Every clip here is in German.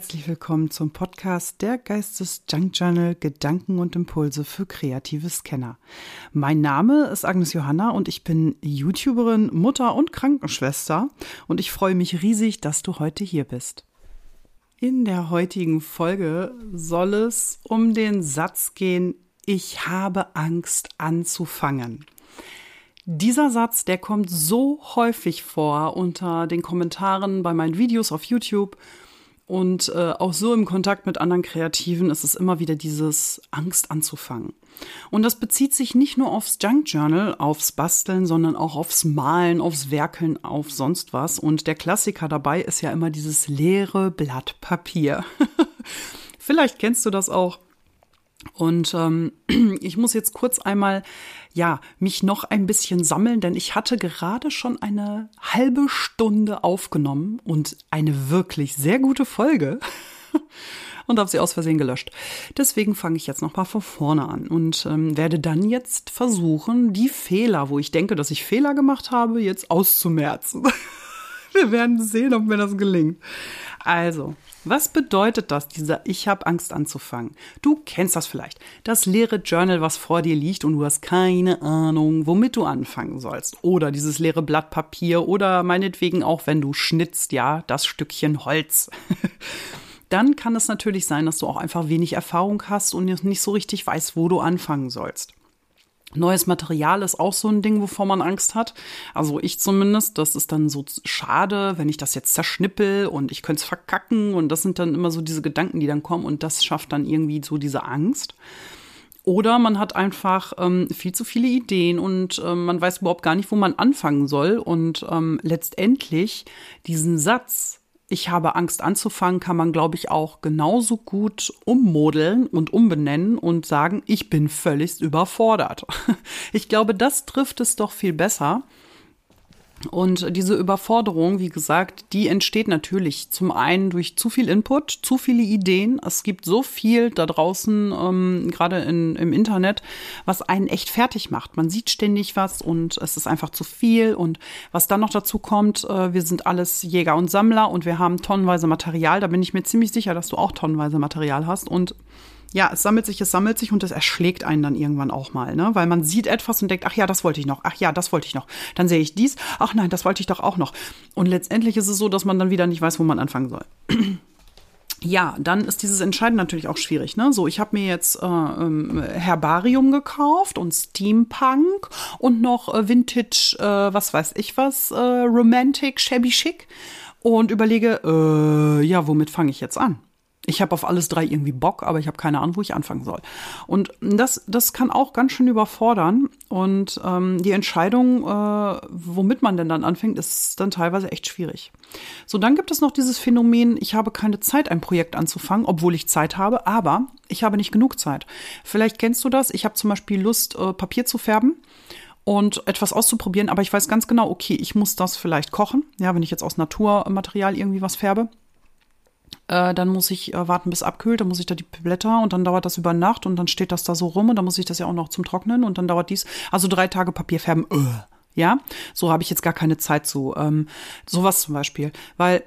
Herzlich willkommen zum Podcast der Geistes Junk Journal Gedanken und Impulse für kreative Scanner. Mein Name ist Agnes Johanna und ich bin YouTuberin, Mutter und Krankenschwester und ich freue mich riesig, dass du heute hier bist. In der heutigen Folge soll es um den Satz gehen, ich habe Angst anzufangen. Dieser Satz, der kommt so häufig vor unter den Kommentaren bei meinen Videos auf YouTube und äh, auch so im Kontakt mit anderen Kreativen ist es immer wieder dieses Angst anzufangen. Und das bezieht sich nicht nur aufs Junk Journal, aufs Basteln, sondern auch aufs Malen, aufs Werkeln, auf sonst was. Und der Klassiker dabei ist ja immer dieses leere Blatt Papier. Vielleicht kennst du das auch. Und ähm, ich muss jetzt kurz einmal, ja, mich noch ein bisschen sammeln, denn ich hatte gerade schon eine halbe Stunde aufgenommen und eine wirklich sehr gute Folge und habe sie aus Versehen gelöscht. Deswegen fange ich jetzt noch mal von vorne an und ähm, werde dann jetzt versuchen, die Fehler, wo ich denke, dass ich Fehler gemacht habe, jetzt auszumerzen. Wir werden sehen, ob mir das gelingt. Also, was bedeutet das, dieser Ich habe Angst anzufangen? Du kennst das vielleicht. Das leere Journal, was vor dir liegt und du hast keine Ahnung, womit du anfangen sollst. Oder dieses leere Blatt Papier oder meinetwegen auch, wenn du schnitzt, ja, das Stückchen Holz. Dann kann es natürlich sein, dass du auch einfach wenig Erfahrung hast und nicht so richtig weißt, wo du anfangen sollst. Neues Material ist auch so ein Ding, wovor man Angst hat. Also ich zumindest. Das ist dann so schade, wenn ich das jetzt zerschnippel und ich könnte es verkacken. Und das sind dann immer so diese Gedanken, die dann kommen. Und das schafft dann irgendwie so diese Angst. Oder man hat einfach ähm, viel zu viele Ideen und ähm, man weiß überhaupt gar nicht, wo man anfangen soll. Und ähm, letztendlich diesen Satz, ich habe Angst anzufangen, kann man, glaube ich, auch genauso gut ummodeln und umbenennen und sagen, ich bin völlig überfordert. Ich glaube, das trifft es doch viel besser. Und diese Überforderung, wie gesagt, die entsteht natürlich zum einen durch zu viel Input, zu viele Ideen. Es gibt so viel da draußen, ähm, gerade im Internet, was einen echt fertig macht. Man sieht ständig was und es ist einfach zu viel. Und was dann noch dazu kommt, äh, wir sind alles Jäger und Sammler und wir haben tonnenweise Material. Da bin ich mir ziemlich sicher, dass du auch tonnenweise Material hast. Und ja, es sammelt sich, es sammelt sich und es erschlägt einen dann irgendwann auch mal, ne? Weil man sieht etwas und denkt, ach ja, das wollte ich noch, ach ja, das wollte ich noch. Dann sehe ich dies, ach nein, das wollte ich doch auch noch. Und letztendlich ist es so, dass man dann wieder nicht weiß, wo man anfangen soll. Ja, dann ist dieses Entscheiden natürlich auch schwierig. Ne? So, ich habe mir jetzt äh, ähm, Herbarium gekauft und Steampunk und noch äh, Vintage, äh, was weiß ich was, äh, Romantic, Shabby Chic und überlege, äh, ja, womit fange ich jetzt an? Ich habe auf alles drei irgendwie Bock, aber ich habe keine Ahnung, wo ich anfangen soll. Und das, das kann auch ganz schön überfordern. Und ähm, die Entscheidung, äh, womit man denn dann anfängt, ist dann teilweise echt schwierig. So, dann gibt es noch dieses Phänomen, ich habe keine Zeit, ein Projekt anzufangen, obwohl ich Zeit habe, aber ich habe nicht genug Zeit. Vielleicht kennst du das. Ich habe zum Beispiel Lust, äh, Papier zu färben und etwas auszuprobieren, aber ich weiß ganz genau, okay, ich muss das vielleicht kochen, ja, wenn ich jetzt aus Naturmaterial irgendwie was färbe. Äh, dann muss ich äh, warten, bis abkühlt, dann muss ich da die Blätter und dann dauert das über Nacht und dann steht das da so rum und dann muss ich das ja auch noch zum Trocknen und dann dauert dies. Also drei Tage Papier färben. Öh. Ja, so habe ich jetzt gar keine Zeit zu. Ähm, sowas zum Beispiel. Weil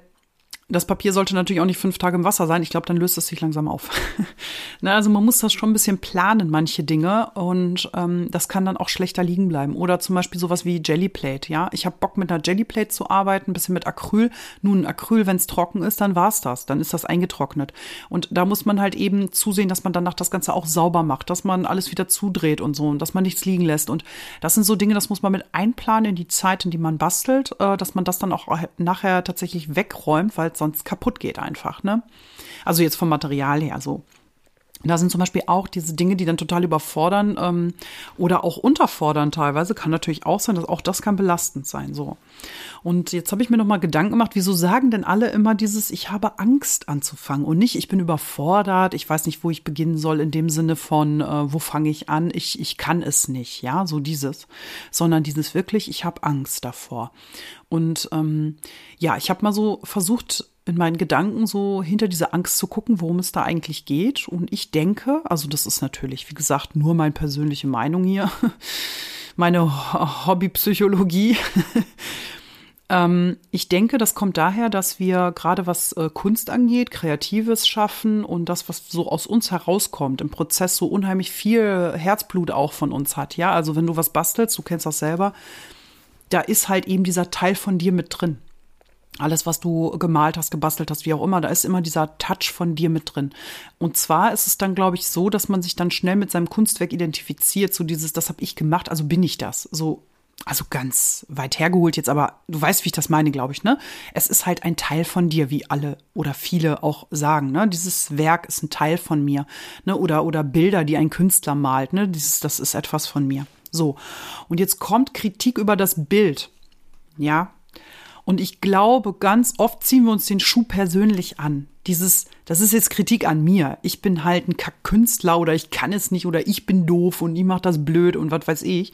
das Papier sollte natürlich auch nicht fünf Tage im Wasser sein. Ich glaube, dann löst es sich langsam auf. Na, also man muss das schon ein bisschen planen, manche Dinge. Und ähm, das kann dann auch schlechter liegen bleiben. Oder zum Beispiel sowas wie Jellyplate. Ja, ich habe Bock mit einer Jellyplate zu arbeiten, ein bisschen mit Acryl. Nun, Acryl, wenn es trocken ist, dann war's das. Dann ist das eingetrocknet. Und da muss man halt eben zusehen, dass man danach das Ganze auch sauber macht, dass man alles wieder zudreht und so und dass man nichts liegen lässt. Und das sind so Dinge, das muss man mit einplanen in die Zeit, in die man bastelt, äh, dass man das dann auch nachher tatsächlich wegräumt, weil sonst kaputt geht einfach, ne? Also jetzt vom Material her so. Da sind zum Beispiel auch diese Dinge, die dann total überfordern ähm, oder auch unterfordern teilweise. Kann natürlich auch sein, dass auch das kann belastend sein. So. Und jetzt habe ich mir noch mal Gedanken gemacht, wieso sagen denn alle immer dieses, ich habe Angst anzufangen und nicht, ich bin überfordert, ich weiß nicht, wo ich beginnen soll, in dem Sinne von, äh, wo fange ich an, ich, ich kann es nicht, ja, so dieses, sondern dieses wirklich, ich habe Angst davor. Und ähm, ja, ich habe mal so versucht, in meinen Gedanken so hinter dieser Angst zu gucken, worum es da eigentlich geht. Und ich denke, also das ist natürlich, wie gesagt, nur meine persönliche Meinung hier, meine Hobbypsychologie. Ähm, ich denke, das kommt daher, dass wir gerade was äh, Kunst angeht, Kreatives schaffen und das, was so aus uns herauskommt, im Prozess so unheimlich viel Herzblut auch von uns hat. Ja, also wenn du was bastelst, du kennst das selber, da ist halt eben dieser Teil von dir mit drin. Alles, was du gemalt hast, gebastelt hast, wie auch immer, da ist immer dieser Touch von dir mit drin. Und zwar ist es dann, glaube ich, so, dass man sich dann schnell mit seinem Kunstwerk identifiziert, so dieses, das habe ich gemacht, also bin ich das. So also ganz weit hergeholt jetzt, aber du weißt, wie ich das meine, glaube ich, ne? Es ist halt ein Teil von dir, wie alle oder viele auch sagen, ne? Dieses Werk ist ein Teil von mir, ne? Oder, oder Bilder, die ein Künstler malt, ne? Dieses, das ist etwas von mir. So. Und jetzt kommt Kritik über das Bild. Ja. Und ich glaube, ganz oft ziehen wir uns den Schuh persönlich an. Dieses, das ist jetzt Kritik an mir. Ich bin halt ein Kack-Künstler oder ich kann es nicht oder ich bin doof und ich mach das blöd und was weiß ich.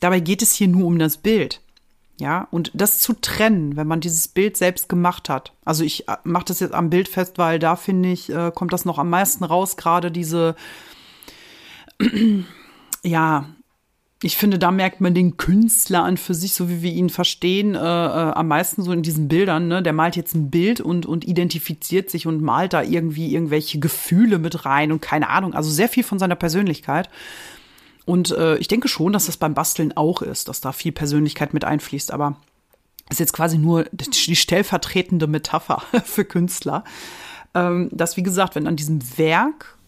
Dabei geht es hier nur um das Bild. Ja, und das zu trennen, wenn man dieses Bild selbst gemacht hat. Also ich äh, mache das jetzt am Bild fest, weil da finde ich, äh, kommt das noch am meisten raus, gerade diese, ja, ich finde, da merkt man den Künstler an für sich, so wie wir ihn verstehen, äh, äh, am meisten so in diesen Bildern. Ne? Der malt jetzt ein Bild und, und identifiziert sich und malt da irgendwie irgendwelche Gefühle mit rein und keine Ahnung. Also sehr viel von seiner Persönlichkeit. Und äh, ich denke schon, dass das beim Basteln auch ist, dass da viel Persönlichkeit mit einfließt. Aber ist jetzt quasi nur die stellvertretende Metapher für Künstler. Ähm, dass, wie gesagt, wenn an diesem Werk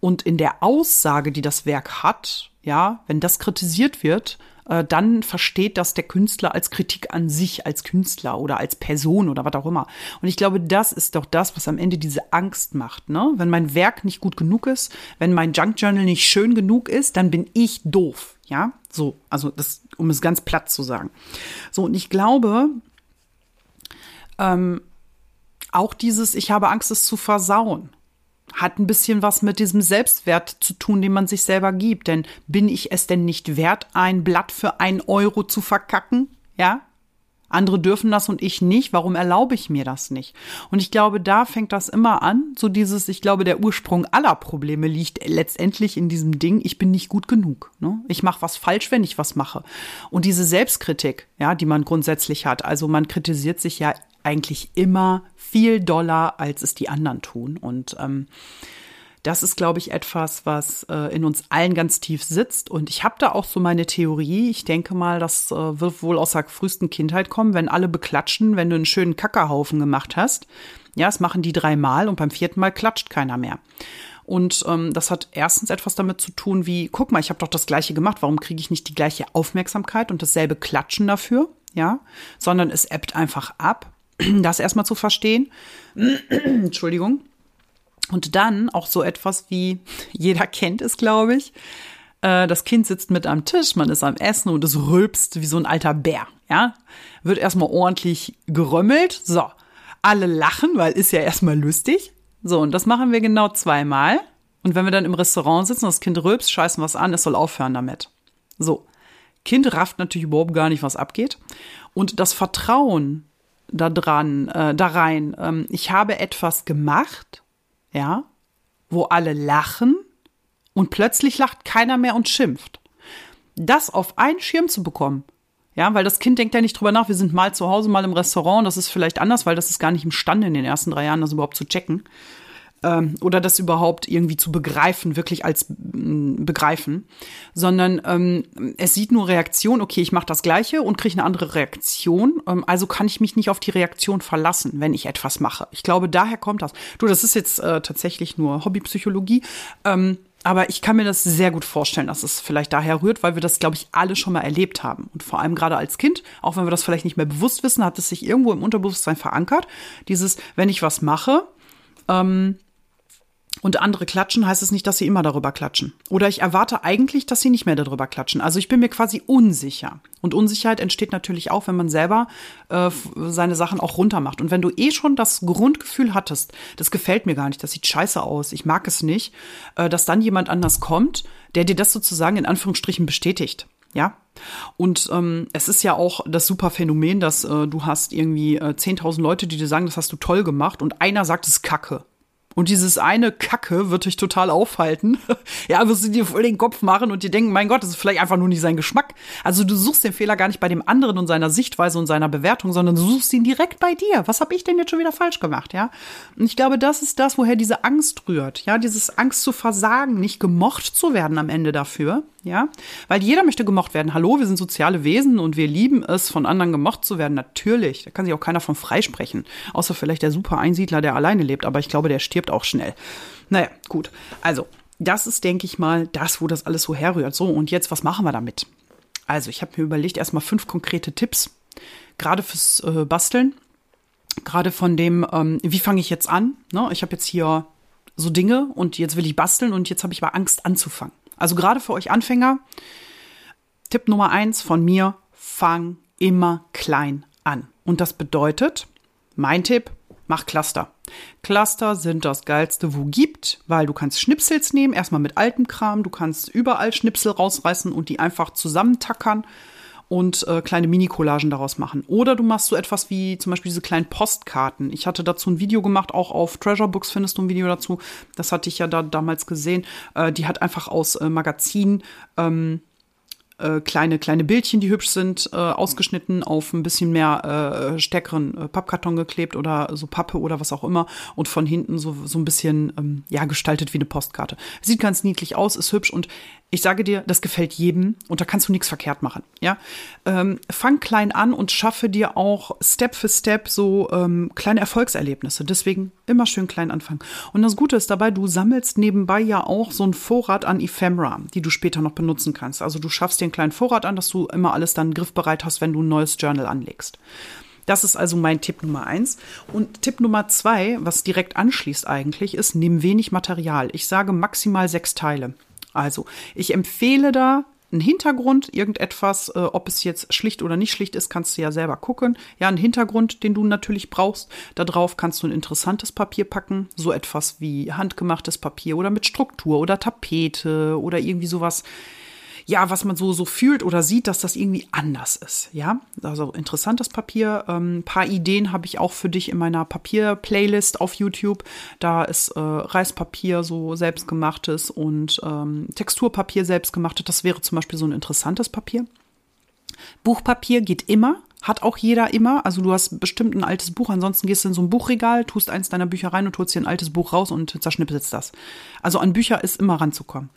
und in der Aussage, die das Werk hat, ja, wenn das kritisiert wird, äh, dann versteht das der Künstler als Kritik an sich, als Künstler oder als Person oder was auch immer. Und ich glaube, das ist doch das, was am Ende diese Angst macht. Ne? Wenn mein Werk nicht gut genug ist, wenn mein Junk Journal nicht schön genug ist, dann bin ich doof. Ja, so, also das, um es ganz platt zu sagen. So, und ich glaube, ähm, auch dieses, ich habe Angst, es zu versauen hat ein bisschen was mit diesem Selbstwert zu tun, den man sich selber gibt. Denn bin ich es denn nicht wert, ein Blatt für ein Euro zu verkacken? Ja? Andere dürfen das und ich nicht. Warum erlaube ich mir das nicht? Und ich glaube, da fängt das immer an. So dieses, ich glaube, der Ursprung aller Probleme liegt letztendlich in diesem Ding, ich bin nicht gut genug. Ne? Ich mache was falsch, wenn ich was mache. Und diese Selbstkritik, ja, die man grundsätzlich hat. Also man kritisiert sich ja eigentlich immer viel doller, als es die anderen tun. Und ähm, das ist, glaube ich, etwas, was äh, in uns allen ganz tief sitzt. Und ich habe da auch so meine Theorie. Ich denke mal, das äh, wird wohl aus der frühesten Kindheit kommen, wenn alle beklatschen, wenn du einen schönen Kackerhaufen gemacht hast. Ja, das machen die dreimal und beim vierten Mal klatscht keiner mehr. Und ähm, das hat erstens etwas damit zu tun, wie, guck mal, ich habe doch das gleiche gemacht, warum kriege ich nicht die gleiche Aufmerksamkeit und dasselbe Klatschen dafür? Ja, sondern es ebbt einfach ab das erstmal zu verstehen. Entschuldigung. Und dann auch so etwas wie, jeder kennt es, glaube ich. Äh, das Kind sitzt mit am Tisch, man ist am Essen und es rülpst wie so ein alter Bär. Ja, wird erstmal ordentlich gerömmelt. So, alle lachen, weil ist ja erstmal lustig. So, und das machen wir genau zweimal. Und wenn wir dann im Restaurant sitzen, das Kind rülpst, scheißen was an, es soll aufhören damit. So. Kind rafft natürlich überhaupt gar nicht, was abgeht. Und das Vertrauen da dran, äh, da rein. Ähm, ich habe etwas gemacht, ja, wo alle lachen und plötzlich lacht keiner mehr und schimpft. Das auf einen Schirm zu bekommen, ja, weil das Kind denkt ja nicht drüber nach, wir sind mal zu Hause, mal im Restaurant, das ist vielleicht anders, weil das ist gar nicht imstande in den ersten drei Jahren, das überhaupt zu checken ähm, oder das überhaupt irgendwie zu begreifen, wirklich als mm, begreifen, sondern ähm, es sieht nur Reaktion, okay, ich mache das gleiche und kriege eine andere Reaktion, ähm, also kann ich mich nicht auf die Reaktion verlassen, wenn ich etwas mache. Ich glaube, daher kommt das. Du, das ist jetzt äh, tatsächlich nur Hobbypsychologie. Ähm, aber ich kann mir das sehr gut vorstellen, dass es vielleicht daher rührt, weil wir das, glaube ich, alle schon mal erlebt haben. Und vor allem gerade als Kind, auch wenn wir das vielleicht nicht mehr bewusst wissen, hat es sich irgendwo im Unterbewusstsein verankert. Dieses, wenn ich was mache, ähm, und andere klatschen, heißt es nicht, dass sie immer darüber klatschen. Oder ich erwarte eigentlich, dass sie nicht mehr darüber klatschen. Also ich bin mir quasi unsicher. Und Unsicherheit entsteht natürlich auch, wenn man selber äh, seine Sachen auch runtermacht. Und wenn du eh schon das Grundgefühl hattest, das gefällt mir gar nicht, das sieht scheiße aus, ich mag es nicht, äh, dass dann jemand anders kommt, der dir das sozusagen in Anführungsstrichen bestätigt. Ja, und ähm, es ist ja auch das super Phänomen, dass äh, du hast irgendwie äh, 10.000 Leute, die dir sagen, das hast du toll gemacht und einer sagt es kacke. Und dieses eine Kacke wird dich total aufhalten. ja, wirst du dir voll den Kopf machen und dir denken, mein Gott, das ist vielleicht einfach nur nicht sein Geschmack. Also du suchst den Fehler gar nicht bei dem anderen und seiner Sichtweise und seiner Bewertung, sondern du suchst ihn direkt bei dir. Was habe ich denn jetzt schon wieder falsch gemacht, ja? Und ich glaube, das ist das, woher diese Angst rührt. Ja, dieses Angst zu versagen, nicht gemocht zu werden am Ende dafür. Ja, weil jeder möchte gemocht werden. Hallo, wir sind soziale Wesen und wir lieben es, von anderen gemocht zu werden. Natürlich, da kann sich auch keiner von freisprechen. Außer vielleicht der super Einsiedler, der alleine lebt. Aber ich glaube, der stirbt auch schnell. Naja, gut. Also, das ist, denke ich mal, das, wo das alles so herrührt. So, und jetzt, was machen wir damit? Also, ich habe mir überlegt, erstmal fünf konkrete Tipps, gerade fürs äh, Basteln. Gerade von dem, ähm, wie fange ich jetzt an? Ne? Ich habe jetzt hier so Dinge und jetzt will ich basteln und jetzt habe ich aber Angst anzufangen. Also gerade für euch Anfänger, Tipp Nummer eins von mir, fang immer klein an. Und das bedeutet, mein Tipp, mach Cluster. Cluster sind das geilste, wo gibt, weil du kannst Schnipsels nehmen, erstmal mit altem Kram, du kannst überall Schnipsel rausreißen und die einfach zusammentackern und äh, kleine Mini-Collagen daraus machen. Oder du machst so etwas wie zum Beispiel diese kleinen Postkarten. Ich hatte dazu ein Video gemacht, auch auf Treasure Books findest du ein Video dazu. Das hatte ich ja da damals gesehen. Äh, die hat einfach aus äh, Magazin ähm, äh, kleine, kleine Bildchen, die hübsch sind, äh, ausgeschnitten, auf ein bisschen mehr äh, stärkeren Pappkarton geklebt oder so Pappe oder was auch immer und von hinten so, so ein bisschen, ähm, ja, gestaltet wie eine Postkarte. Sieht ganz niedlich aus, ist hübsch und ich sage dir, das gefällt jedem und da kannst du nichts verkehrt machen. Ja, ähm, fang klein an und schaffe dir auch Step für Step so ähm, kleine Erfolgserlebnisse. Deswegen immer schön klein anfangen. Und das Gute ist dabei, du sammelst nebenbei ja auch so einen Vorrat an Ephemera, die du später noch benutzen kannst. Also du schaffst dir einen kleinen Vorrat an, dass du immer alles dann griffbereit hast, wenn du ein neues Journal anlegst. Das ist also mein Tipp Nummer eins. Und Tipp Nummer zwei, was direkt anschließt eigentlich, ist, nimm wenig Material. Ich sage maximal sechs Teile. Also, ich empfehle da einen Hintergrund, irgendetwas, äh, ob es jetzt schlicht oder nicht schlicht ist, kannst du ja selber gucken. Ja, einen Hintergrund, den du natürlich brauchst. Darauf kannst du ein interessantes Papier packen, so etwas wie handgemachtes Papier oder mit Struktur oder Tapete oder irgendwie sowas ja, was man so, so fühlt oder sieht, dass das irgendwie anders ist. Ja, also interessantes Papier. Ein ähm, paar Ideen habe ich auch für dich in meiner Papier-Playlist auf YouTube. Da ist äh, Reispapier so selbstgemachtes und ähm, Texturpapier selbstgemachtes. Das wäre zum Beispiel so ein interessantes Papier. Buchpapier geht immer. Hat auch jeder immer. Also du hast bestimmt ein altes Buch, ansonsten gehst du in so ein Buchregal, tust eins deiner Bücher rein und holst dir ein altes Buch raus und zerschnippelst das. Also an Bücher ist immer ranzukommen.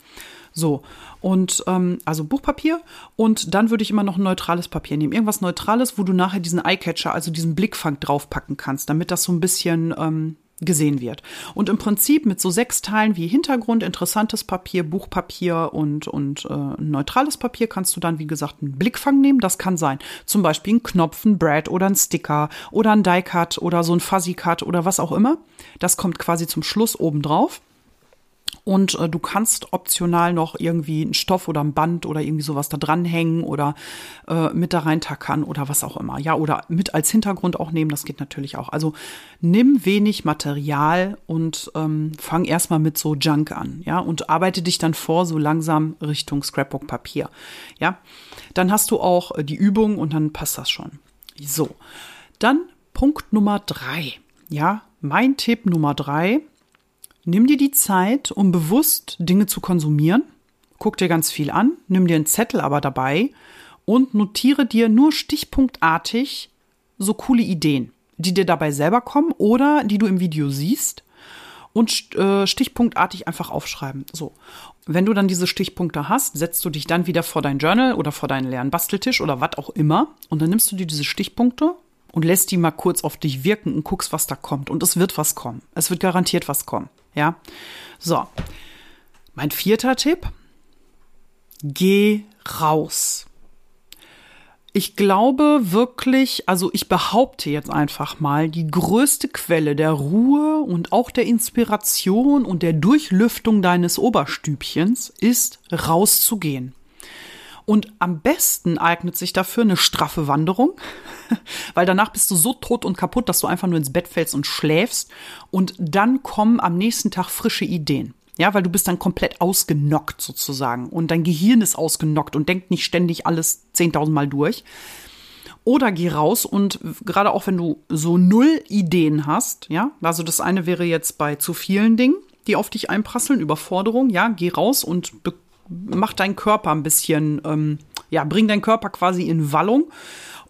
So, und ähm, also Buchpapier und dann würde ich immer noch ein neutrales Papier nehmen. Irgendwas Neutrales, wo du nachher diesen Eyecatcher, also diesen Blickfang draufpacken kannst, damit das so ein bisschen ähm, gesehen wird. Und im Prinzip mit so sechs Teilen wie Hintergrund, interessantes Papier, Buchpapier und, und äh, neutrales Papier kannst du dann, wie gesagt, einen Blickfang nehmen. Das kann sein. Zum Beispiel ein Knopf, ein Brad oder ein Sticker oder ein Die-Cut oder so ein Fuzzy-Cut oder was auch immer. Das kommt quasi zum Schluss oben drauf. Und äh, du kannst optional noch irgendwie einen Stoff oder ein Band oder irgendwie sowas da dranhängen oder äh, mit da reintackern oder was auch immer. Ja, oder mit als Hintergrund auch nehmen, das geht natürlich auch. Also nimm wenig Material und ähm, fang erstmal mit so Junk an, ja, und arbeite dich dann vor so langsam Richtung Scrapbook-Papier. Ja, dann hast du auch äh, die Übung und dann passt das schon. So, dann Punkt Nummer drei. Ja, mein Tipp Nummer drei Nimm dir die Zeit, um bewusst Dinge zu konsumieren. Guck dir ganz viel an, nimm dir einen Zettel aber dabei und notiere dir nur stichpunktartig so coole Ideen, die dir dabei selber kommen oder die du im Video siehst und äh, stichpunktartig einfach aufschreiben. So. Wenn du dann diese Stichpunkte hast, setzt du dich dann wieder vor dein Journal oder vor deinen leeren Basteltisch oder was auch immer und dann nimmst du dir diese Stichpunkte und lässt die mal kurz auf dich wirken und guckst, was da kommt. Und es wird was kommen. Es wird garantiert was kommen. Ja. So. Mein vierter Tipp. Geh raus. Ich glaube wirklich, also ich behaupte jetzt einfach mal, die größte Quelle der Ruhe und auch der Inspiration und der Durchlüftung deines Oberstübchens ist rauszugehen. Und am besten eignet sich dafür eine straffe Wanderung, weil danach bist du so tot und kaputt, dass du einfach nur ins Bett fällst und schläfst. Und dann kommen am nächsten Tag frische Ideen. Ja, weil du bist dann komplett ausgenockt sozusagen und dein Gehirn ist ausgenockt und denkt nicht ständig alles 10.000 Mal durch. Oder geh raus und gerade auch wenn du so null Ideen hast, ja, also das eine wäre jetzt bei zu vielen Dingen, die auf dich einprasseln, Überforderung, ja, geh raus und mach deinen Körper ein bisschen, ähm, ja, bring deinen Körper quasi in Wallung.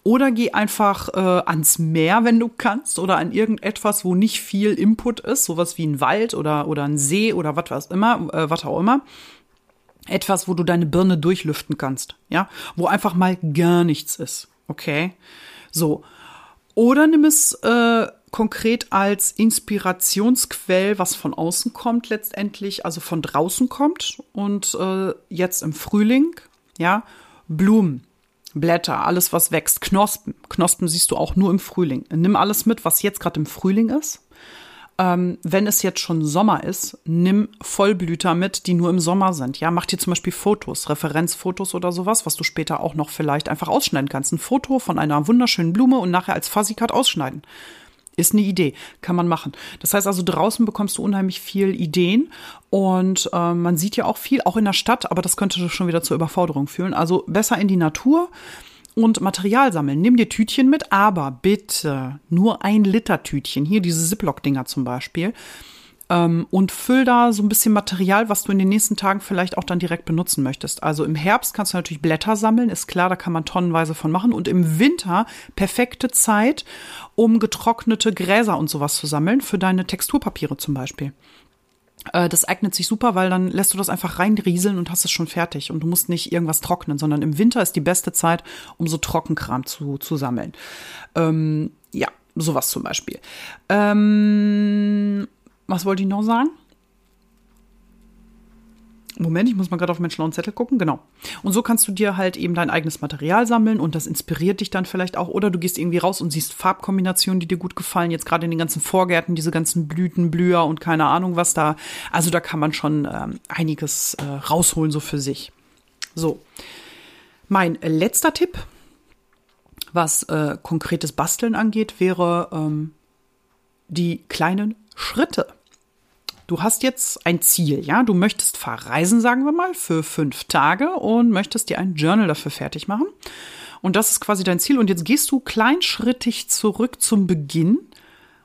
Oder geh einfach äh, ans Meer, wenn du kannst, oder an irgendetwas, wo nicht viel Input ist, sowas wie ein Wald oder, oder ein See oder was immer, äh, was auch immer etwas, wo du deine Birne durchlüften kannst, ja, wo einfach mal gar nichts ist, okay? So. Oder nimm es äh, konkret als Inspirationsquell, was von außen kommt letztendlich, also von draußen kommt und äh, jetzt im Frühling, ja, Blumen, Blätter, alles was wächst, Knospen. Knospen siehst du auch nur im Frühling. Nimm alles mit, was jetzt gerade im Frühling ist ähm, wenn es jetzt schon Sommer ist, nimm Vollblüter mit, die nur im Sommer sind. Ja, mach dir zum Beispiel Fotos, Referenzfotos oder sowas, was du später auch noch vielleicht einfach ausschneiden kannst. Ein Foto von einer wunderschönen Blume und nachher als Fuzzy ausschneiden. Ist eine Idee, kann man machen. Das heißt also, draußen bekommst du unheimlich viel Ideen und äh, man sieht ja auch viel, auch in der Stadt, aber das könnte schon wieder zur Überforderung führen. Also besser in die Natur und Material sammeln. Nimm dir Tütchen mit, aber bitte nur ein Liter Tütchen. Hier diese Ziploc-Dinger zum Beispiel. Ähm, und füll da so ein bisschen Material, was du in den nächsten Tagen vielleicht auch dann direkt benutzen möchtest. Also im Herbst kannst du natürlich Blätter sammeln, ist klar, da kann man tonnenweise von machen. Und im Winter perfekte Zeit, um getrocknete Gräser und sowas zu sammeln, für deine Texturpapiere zum Beispiel. Äh, das eignet sich super, weil dann lässt du das einfach reinrieseln und hast es schon fertig. Und du musst nicht irgendwas trocknen, sondern im Winter ist die beste Zeit, um so Trockenkram zu, zu sammeln. Ähm, ja, sowas zum Beispiel. Ähm, was wollte ich noch sagen? Moment, ich muss mal gerade auf meinen schlauen Zettel gucken. Genau. Und so kannst du dir halt eben dein eigenes Material sammeln und das inspiriert dich dann vielleicht auch. Oder du gehst irgendwie raus und siehst Farbkombinationen, die dir gut gefallen. Jetzt gerade in den ganzen Vorgärten, diese ganzen Blüten, Blüher und keine Ahnung was da. Also da kann man schon ähm, einiges äh, rausholen, so für sich. So. Mein letzter Tipp, was äh, konkretes Basteln angeht, wäre ähm, die kleinen Schritte. Du hast jetzt ein Ziel, ja? Du möchtest verreisen, sagen wir mal, für fünf Tage und möchtest dir ein Journal dafür fertig machen. Und das ist quasi dein Ziel. Und jetzt gehst du kleinschrittig zurück zum Beginn.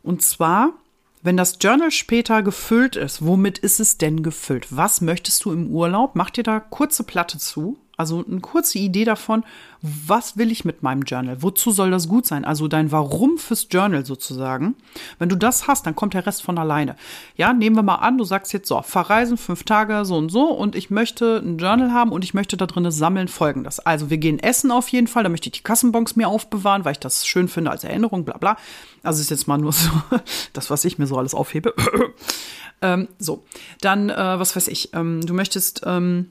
Und zwar, wenn das Journal später gefüllt ist, womit ist es denn gefüllt? Was möchtest du im Urlaub? Mach dir da kurze Platte zu also eine kurze Idee davon, was will ich mit meinem Journal? Wozu soll das gut sein? Also dein Warum fürs Journal sozusagen. Wenn du das hast, dann kommt der Rest von alleine. Ja, nehmen wir mal an, du sagst jetzt so, verreisen fünf Tage so und so und ich möchte ein Journal haben und ich möchte da drin sammeln folgendes. Also wir gehen essen auf jeden Fall, da möchte ich die Kassenbons mir aufbewahren, weil ich das schön finde als Erinnerung, bla bla. Also ist jetzt mal nur so das, was ich mir so alles aufhebe. ähm, so, dann, äh, was weiß ich, ähm, du möchtest ähm,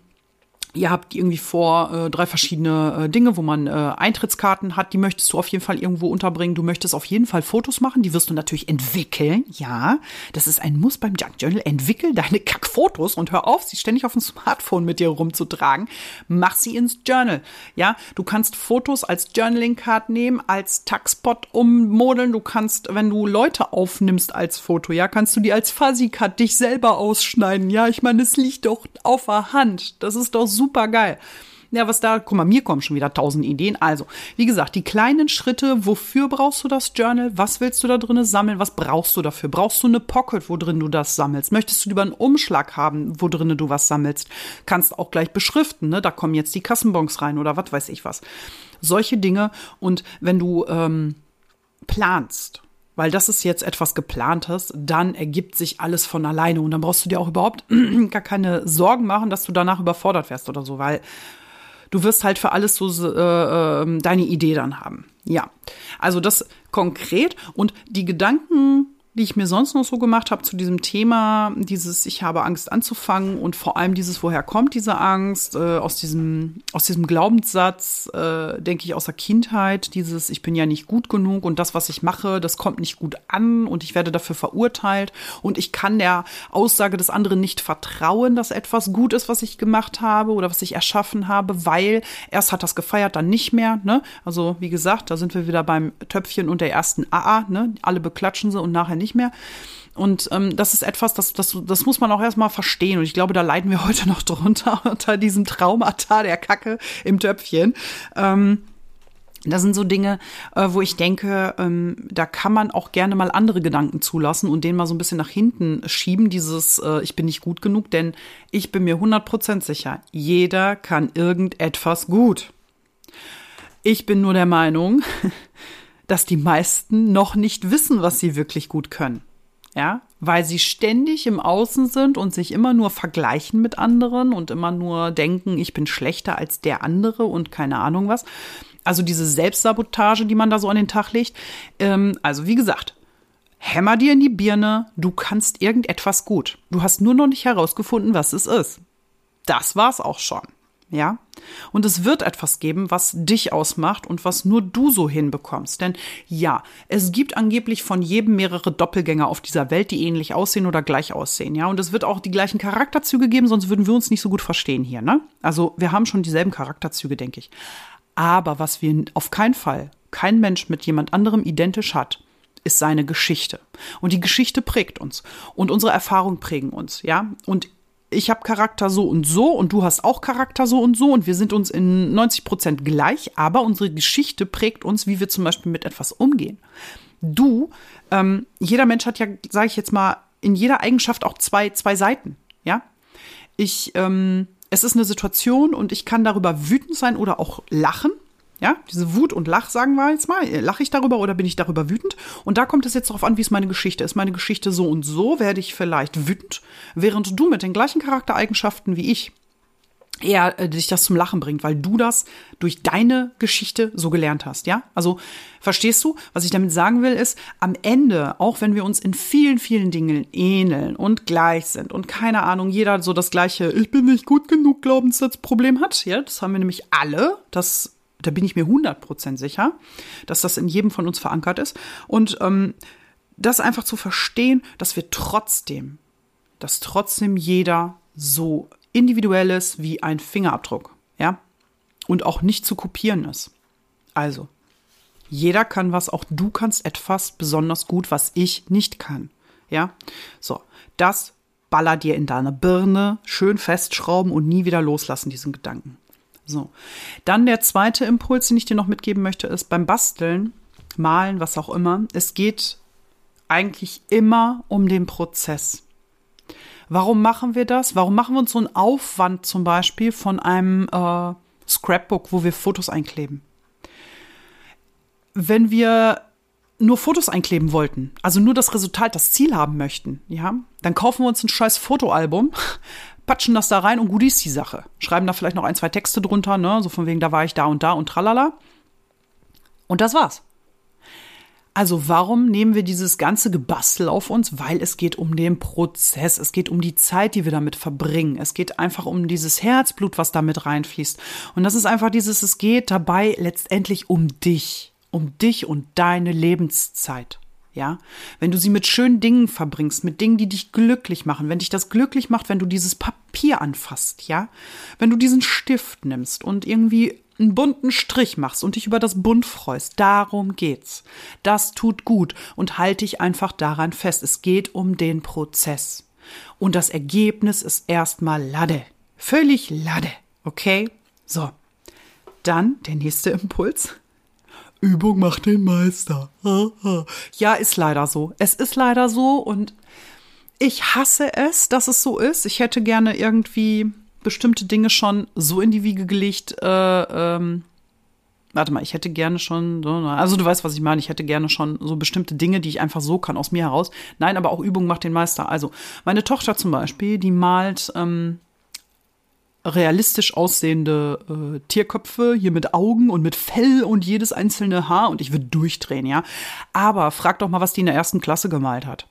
ihr habt irgendwie vor äh, drei verschiedene äh, Dinge, wo man äh, Eintrittskarten hat, die möchtest du auf jeden Fall irgendwo unterbringen. Du möchtest auf jeden Fall Fotos machen, die wirst du natürlich entwickeln. Ja, das ist ein Muss beim Junk Journal. Entwickel deine Kackfotos und hör auf, sie ständig auf dem Smartphone mit dir rumzutragen. Mach sie ins Journal. Ja, du kannst Fotos als Journaling-Card nehmen, als Tagspot ummodeln. Du kannst, wenn du Leute aufnimmst als Foto, ja, kannst du die als Fuzzy-Card dich selber ausschneiden. Ja, ich meine, es liegt doch auf der Hand. Das ist doch super super geil. Ja, was da, guck mal, mir kommen schon wieder tausend Ideen. Also, wie gesagt, die kleinen Schritte, wofür brauchst du das Journal? Was willst du da drin sammeln? Was brauchst du dafür? Brauchst du eine Pocket, wo drin du das sammelst? Möchtest du lieber einen Umschlag haben, wo drin du was sammelst? Kannst auch gleich beschriften, ne? Da kommen jetzt die Kassenbons rein oder was weiß ich was. Solche Dinge. Und wenn du ähm, planst, weil das ist jetzt etwas geplantes, dann ergibt sich alles von alleine und dann brauchst du dir auch überhaupt gar keine Sorgen machen, dass du danach überfordert wärst oder so, weil du wirst halt für alles so äh, ähm, deine Idee dann haben. Ja, also das konkret und die Gedanken die ich mir sonst noch so gemacht habe zu diesem Thema, dieses ich habe Angst anzufangen und vor allem dieses woher kommt diese Angst äh, aus diesem aus diesem Glaubenssatz äh, denke ich aus der Kindheit dieses ich bin ja nicht gut genug und das was ich mache das kommt nicht gut an und ich werde dafür verurteilt und ich kann der Aussage des anderen nicht vertrauen, dass etwas gut ist, was ich gemacht habe oder was ich erschaffen habe, weil erst hat das gefeiert, dann nicht mehr. Ne? Also wie gesagt, da sind wir wieder beim Töpfchen und der ersten AA. Ne? Alle beklatschen sie und nachher nicht nicht mehr. Und ähm, das ist etwas, das, das, das muss man auch erstmal verstehen. Und ich glaube, da leiden wir heute noch drunter, unter diesem Traumata der Kacke im Töpfchen. Ähm, Das sind so Dinge, äh, wo ich denke, ähm, da kann man auch gerne mal andere Gedanken zulassen und den mal so ein bisschen nach hinten schieben, dieses äh, ich bin nicht gut genug, denn ich bin mir 100% sicher, jeder kann irgendetwas gut. Ich bin nur der Meinung, dass die meisten noch nicht wissen, was sie wirklich gut können. Ja, weil sie ständig im Außen sind und sich immer nur vergleichen mit anderen und immer nur denken, ich bin schlechter als der andere und keine Ahnung was. Also diese Selbstsabotage, die man da so an den Tag legt. Ähm, also wie gesagt, hämmer dir in die Birne, du kannst irgendetwas gut. Du hast nur noch nicht herausgefunden, was es ist. Das war's auch schon. Ja? Und es wird etwas geben, was dich ausmacht und was nur du so hinbekommst. Denn ja, es gibt angeblich von jedem mehrere Doppelgänger auf dieser Welt, die ähnlich aussehen oder gleich aussehen. Ja, und es wird auch die gleichen Charakterzüge geben, sonst würden wir uns nicht so gut verstehen hier. Ne? Also wir haben schon dieselben Charakterzüge, denke ich. Aber was wir auf keinen Fall, kein Mensch mit jemand anderem identisch hat, ist seine Geschichte. Und die Geschichte prägt uns. Und unsere Erfahrungen prägen uns, ja. Und ich habe Charakter so und so und du hast auch Charakter so und so und wir sind uns in 90 Prozent gleich, aber unsere Geschichte prägt uns, wie wir zum Beispiel mit etwas umgehen. Du, ähm, jeder Mensch hat ja, sage ich jetzt mal, in jeder Eigenschaft auch zwei, zwei Seiten, ja. Ich, ähm, es ist eine Situation und ich kann darüber wütend sein oder auch lachen. Ja, diese Wut und Lach, sagen wir jetzt mal. Lache ich darüber oder bin ich darüber wütend? Und da kommt es jetzt darauf an, wie ist meine Geschichte. Ist meine Geschichte so und so, werde ich vielleicht wütend, während du mit den gleichen Charaktereigenschaften wie ich eher äh, dich das zum Lachen bringt, weil du das durch deine Geschichte so gelernt hast, ja? Also verstehst du, was ich damit sagen will, ist, am Ende, auch wenn wir uns in vielen, vielen Dingen ähneln und gleich sind und keine Ahnung, jeder so das gleiche, ich bin nicht gut genug Glaubenssatzproblem hat, ja, das haben wir nämlich alle, das da bin ich mir 100% sicher, dass das in jedem von uns verankert ist. Und ähm, das einfach zu verstehen, dass wir trotzdem, dass trotzdem jeder so individuell ist wie ein Fingerabdruck, ja, und auch nicht zu kopieren ist. Also, jeder kann was, auch du kannst etwas besonders gut, was ich nicht kann, ja. So, das baller dir in deine Birne, schön festschrauben und nie wieder loslassen, diesen Gedanken. So. Dann der zweite Impuls, den ich dir noch mitgeben möchte, ist beim Basteln, Malen, was auch immer. Es geht eigentlich immer um den Prozess. Warum machen wir das? Warum machen wir uns so einen Aufwand zum Beispiel von einem äh, Scrapbook, wo wir Fotos einkleben? Wenn wir nur Fotos einkleben wollten, also nur das Resultat, das Ziel haben möchten, ja, dann kaufen wir uns ein scheiß Fotoalbum, patschen das da rein und gut ist die Sache. Schreiben da vielleicht noch ein, zwei Texte drunter, ne, so von wegen, da war ich da und da und tralala. Und das war's. Also warum nehmen wir dieses ganze Gebastel auf uns? Weil es geht um den Prozess, es geht um die Zeit, die wir damit verbringen. Es geht einfach um dieses Herzblut, was damit reinfließt. Und das ist einfach dieses, es geht dabei letztendlich um dich, um dich und deine Lebenszeit. Ja, wenn du sie mit schönen Dingen verbringst, mit Dingen, die dich glücklich machen, wenn dich das glücklich macht, wenn du dieses Papier anfasst, ja, wenn du diesen Stift nimmst und irgendwie einen bunten Strich machst und dich über das Bunt freust. Darum geht's. Das tut gut und halte dich einfach daran fest. Es geht um den Prozess. Und das Ergebnis ist erstmal Lade. Völlig Lade. Okay? So. Dann der nächste Impuls. Übung macht den Meister. ja, ist leider so. Es ist leider so und ich hasse es, dass es so ist. Ich hätte gerne irgendwie bestimmte Dinge schon so in die Wiege gelegt. Äh, ähm, warte mal, ich hätte gerne schon, so, also du weißt, was ich meine. Ich hätte gerne schon so bestimmte Dinge, die ich einfach so kann aus mir heraus. Nein, aber auch Übung macht den Meister. Also meine Tochter zum Beispiel, die malt ähm, realistisch aussehende äh, Tierköpfe, hier mit Augen und mit Fell und jedes einzelne Haar und ich würde durchdrehen, ja. Aber frag doch mal, was die in der ersten Klasse gemalt hat.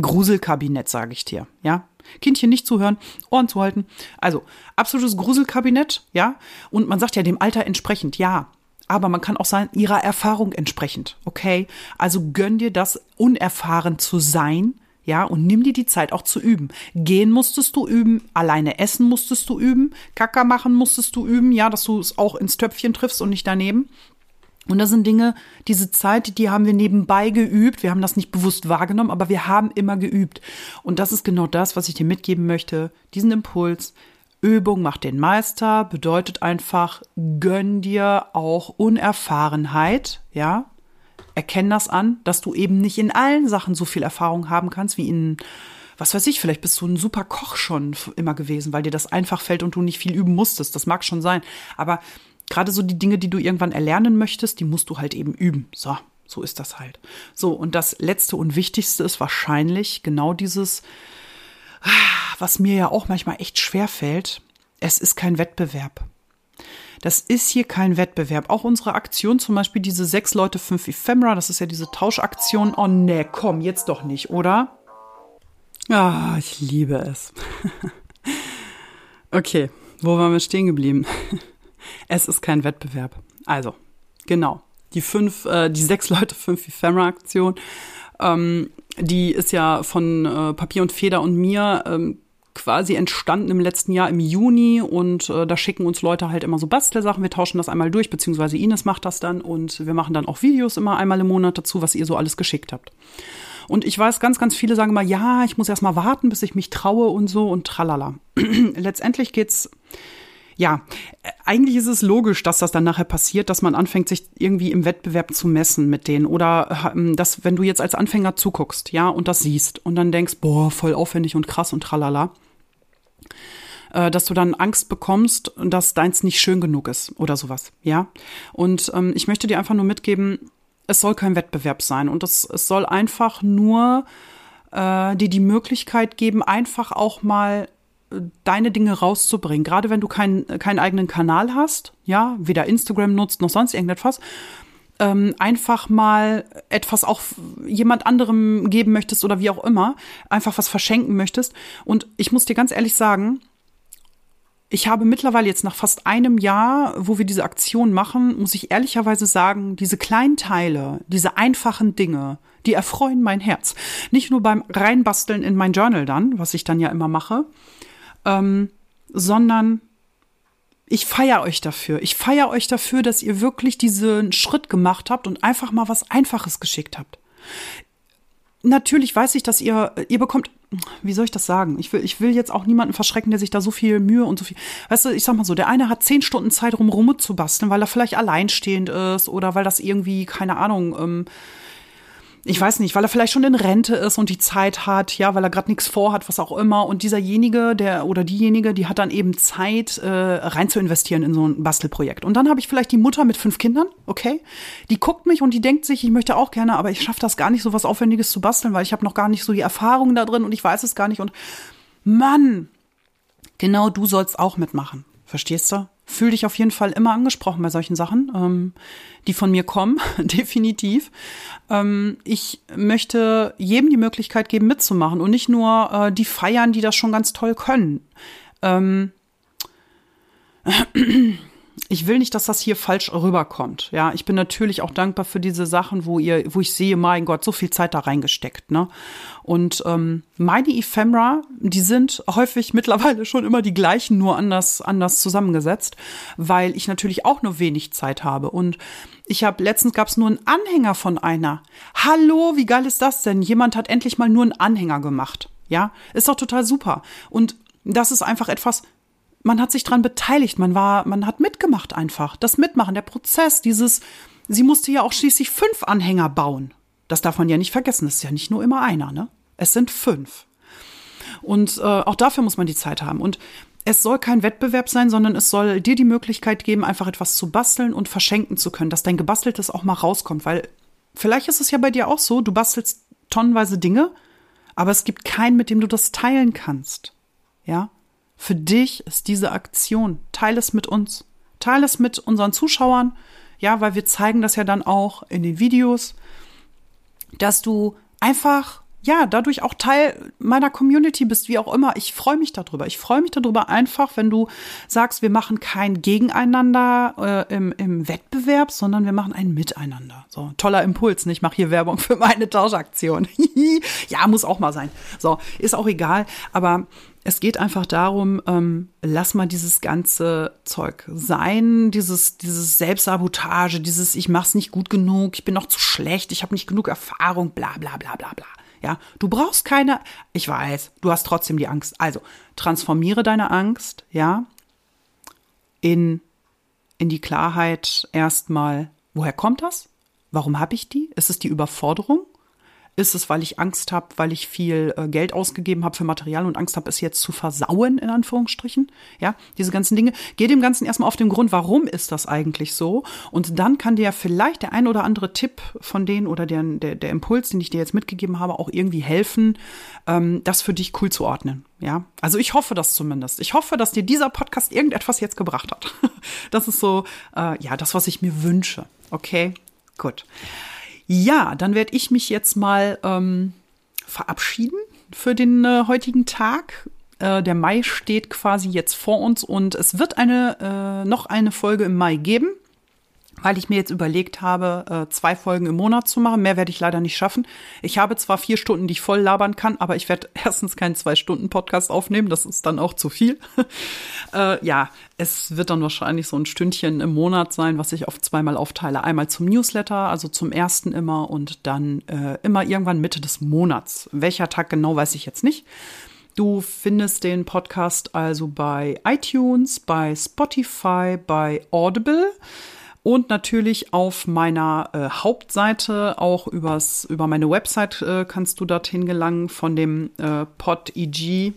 Gruselkabinett, sage ich dir, ja. Kindchen nicht zuhören, Ohren zuhalten. Also, absolutes Gruselkabinett, ja. Und man sagt ja dem Alter entsprechend, ja. Aber man kann auch sagen, ihrer Erfahrung entsprechend, okay? Also gönn dir das, unerfahren zu sein, ja, und nimm dir die Zeit auch zu üben. Gehen musstest du üben, alleine essen musstest du üben, Kacker machen musstest du üben, ja, dass du es auch ins Töpfchen triffst und nicht daneben. Und das sind Dinge, diese Zeit, die haben wir nebenbei geübt. Wir haben das nicht bewusst wahrgenommen, aber wir haben immer geübt. Und das ist genau das, was ich dir mitgeben möchte. Diesen Impuls. Übung macht den Meister bedeutet einfach, gönn dir auch Unerfahrenheit, ja. Erkenn das an, dass du eben nicht in allen Sachen so viel Erfahrung haben kannst wie in, was weiß ich, vielleicht bist du ein super Koch schon immer gewesen, weil dir das einfach fällt und du nicht viel üben musstest. Das mag schon sein. Aber gerade so die Dinge, die du irgendwann erlernen möchtest, die musst du halt eben üben. So, so ist das halt. So, und das letzte und wichtigste ist wahrscheinlich genau dieses, was mir ja auch manchmal echt schwer fällt. Es ist kein Wettbewerb. Das ist hier kein Wettbewerb. Auch unsere Aktion, zum Beispiel diese sechs Leute, fünf Ephemera, das ist ja diese Tauschaktion. Oh ne, komm, jetzt doch nicht, oder? Ah, ich liebe es. okay, wo waren wir stehen geblieben? Es ist kein Wettbewerb. Also, genau. Die fünf, äh, die sechs Leute, fünf Ephemera-Aktion, ähm, die ist ja von äh, Papier und Feder und mir ähm, quasi entstanden im letzten Jahr im Juni und äh, da schicken uns Leute halt immer so Bastelsachen. Wir tauschen das einmal durch, beziehungsweise Ines macht das dann und wir machen dann auch Videos immer einmal im Monat dazu, was ihr so alles geschickt habt. Und ich weiß, ganz, ganz viele sagen immer, ja, ich muss erst mal warten, bis ich mich traue und so und tralala. Letztendlich geht's ja, eigentlich ist es logisch, dass das dann nachher passiert, dass man anfängt, sich irgendwie im Wettbewerb zu messen mit denen. Oder ähm, dass, wenn du jetzt als Anfänger zuguckst, ja, und das siehst und dann denkst, boah, voll aufwendig und krass und tralala, äh, dass du dann Angst bekommst, dass deins nicht schön genug ist oder sowas, ja. Und ähm, ich möchte dir einfach nur mitgeben, es soll kein Wettbewerb sein und es, es soll einfach nur äh, dir die Möglichkeit geben, einfach auch mal deine Dinge rauszubringen. Gerade wenn du keinen keinen eigenen Kanal hast, ja, weder Instagram nutzt noch sonst irgendetwas, ähm, einfach mal etwas auch jemand anderem geben möchtest oder wie auch immer, einfach was verschenken möchtest. Und ich muss dir ganz ehrlich sagen, ich habe mittlerweile jetzt nach fast einem Jahr, wo wir diese Aktion machen, muss ich ehrlicherweise sagen, diese kleinen Teile, diese einfachen Dinge, die erfreuen mein Herz. Nicht nur beim Reinbasteln in mein Journal dann, was ich dann ja immer mache, ähm, sondern ich feiere euch dafür. Ich feiere euch dafür, dass ihr wirklich diesen Schritt gemacht habt und einfach mal was Einfaches geschickt habt. Natürlich weiß ich, dass ihr, ihr bekommt, wie soll ich das sagen? Ich will, ich will jetzt auch niemanden verschrecken, der sich da so viel Mühe und so viel, weißt du, ich sag mal so, der eine hat zehn Stunden Zeit, rum rumzubasteln, weil er vielleicht alleinstehend ist oder weil das irgendwie, keine Ahnung, ähm, ich weiß nicht, weil er vielleicht schon in Rente ist und die Zeit hat, ja, weil er gerade nichts vorhat, was auch immer. Und dieserjenige, der oder diejenige, die hat dann eben Zeit, äh, rein zu investieren in so ein Bastelprojekt. Und dann habe ich vielleicht die Mutter mit fünf Kindern, okay, die guckt mich und die denkt sich, ich möchte auch gerne, aber ich schaffe das gar nicht, so was Aufwendiges zu basteln, weil ich habe noch gar nicht so die Erfahrung da drin und ich weiß es gar nicht. Und Mann, genau du sollst auch mitmachen. Verstehst du? Fühl dich auf jeden Fall immer angesprochen bei solchen Sachen, ähm, die von mir kommen, definitiv. Ähm, ich möchte jedem die Möglichkeit geben, mitzumachen und nicht nur äh, die feiern, die das schon ganz toll können. Ähm, ich will nicht, dass das hier falsch rüberkommt. Ja, ich bin natürlich auch dankbar für diese Sachen, wo ihr, wo ich sehe, mein Gott, so viel Zeit da reingesteckt. Ne? Und ähm, meine Ephemera, die sind häufig mittlerweile schon immer die gleichen, nur anders, anders zusammengesetzt, weil ich natürlich auch nur wenig Zeit habe. Und ich habe letztens gab es nur einen Anhänger von einer. Hallo, wie geil ist das denn? Jemand hat endlich mal nur einen Anhänger gemacht. Ja, ist doch total super. Und das ist einfach etwas, man hat sich dran beteiligt, man war, man hat mitgemacht einfach. Das Mitmachen, der Prozess, dieses, sie musste ja auch schließlich fünf Anhänger bauen. Das darf man ja nicht vergessen, das ist ja nicht nur immer einer, ne? Es sind fünf. Und äh, auch dafür muss man die Zeit haben. Und es soll kein Wettbewerb sein, sondern es soll dir die Möglichkeit geben, einfach etwas zu basteln und verschenken zu können, dass dein Gebasteltes auch mal rauskommt. Weil vielleicht ist es ja bei dir auch so, du bastelst tonnenweise Dinge, aber es gibt keinen, mit dem du das teilen kannst. Ja? Für dich ist diese Aktion. Teile es mit uns. Teile es mit unseren Zuschauern. Ja, weil wir zeigen das ja dann auch in den Videos, dass du einfach ja, dadurch auch Teil meiner Community bist, wie auch immer. Ich freue mich darüber. Ich freue mich darüber einfach, wenn du sagst, wir machen kein Gegeneinander äh, im, im Wettbewerb, sondern wir machen ein Miteinander. So, toller Impuls. Ne? Ich mache hier Werbung für meine Tauschaktion. ja, muss auch mal sein. So, ist auch egal. Aber es geht einfach darum, ähm, lass mal dieses ganze Zeug sein, dieses, dieses Selbstsabotage, dieses ich mach's nicht gut genug, ich bin noch zu schlecht, ich habe nicht genug Erfahrung, bla bla bla bla bla. Ja, du brauchst keine, ich weiß, du hast trotzdem die Angst. Also, transformiere deine Angst, ja, in, in die Klarheit erstmal, woher kommt das? Warum habe ich die? Ist es die Überforderung? Ist es, weil ich Angst habe, weil ich viel äh, Geld ausgegeben habe für Material und Angst habe, es jetzt zu versauen, in Anführungsstrichen? Ja, diese ganzen Dinge. Geh dem Ganzen erstmal auf den Grund, warum ist das eigentlich so? Und dann kann dir vielleicht der ein oder andere Tipp von denen oder der, der, der Impuls, den ich dir jetzt mitgegeben habe, auch irgendwie helfen, ähm, das für dich cool zu ordnen. Ja, also ich hoffe das zumindest. Ich hoffe, dass dir dieser Podcast irgendetwas jetzt gebracht hat. Das ist so, äh, ja, das, was ich mir wünsche. Okay, gut. Ja, dann werde ich mich jetzt mal ähm, verabschieden für den äh, heutigen Tag. Äh, der Mai steht quasi jetzt vor uns und es wird eine äh, noch eine Folge im Mai geben weil ich mir jetzt überlegt habe, äh, zwei Folgen im Monat zu machen. Mehr werde ich leider nicht schaffen. Ich habe zwar vier Stunden, die ich voll labern kann, aber ich werde erstens keinen Zwei-Stunden-Podcast aufnehmen. Das ist dann auch zu viel. äh, ja, es wird dann wahrscheinlich so ein Stündchen im Monat sein, was ich auf zweimal aufteile. Einmal zum Newsletter, also zum ersten immer und dann äh, immer irgendwann Mitte des Monats. Welcher Tag genau, weiß ich jetzt nicht. Du findest den Podcast also bei iTunes, bei Spotify, bei Audible und natürlich auf meiner äh, Hauptseite, auch übers, über meine Website äh, kannst du dorthin gelangen von dem äh, PodEG.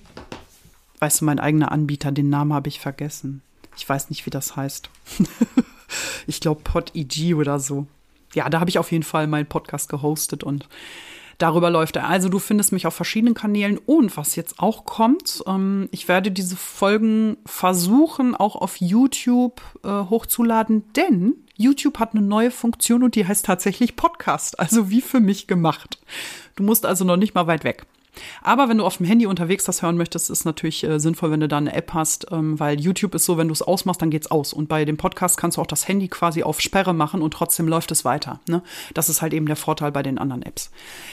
Weißt du, mein eigener Anbieter, den Namen habe ich vergessen. Ich weiß nicht, wie das heißt. ich glaube PodEG oder so. Ja, da habe ich auf jeden Fall meinen Podcast gehostet und darüber läuft er. Also du findest mich auf verschiedenen Kanälen und was jetzt auch kommt, ähm, ich werde diese Folgen versuchen auch auf YouTube äh, hochzuladen, denn YouTube hat eine neue Funktion und die heißt tatsächlich Podcast, also wie für mich gemacht. Du musst also noch nicht mal weit weg. Aber wenn du auf dem Handy unterwegs das hören möchtest, ist natürlich äh, sinnvoll, wenn du da eine App hast, ähm, weil YouTube ist so, wenn du es ausmachst, dann geht's aus. Und bei dem Podcast kannst du auch das Handy quasi auf Sperre machen und trotzdem läuft es weiter. Ne? Das ist halt eben der Vorteil bei den anderen Apps.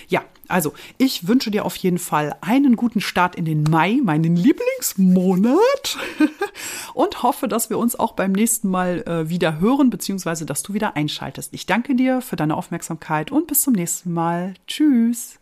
Ja, also ich wünsche dir auf jeden Fall einen guten Start in den Mai, meinen Lieblingsmonat. und hoffe, dass wir uns auch beim nächsten Mal äh, wieder hören, beziehungsweise dass du wieder einschaltest. Ich danke dir für deine Aufmerksamkeit und bis zum nächsten Mal. Tschüss.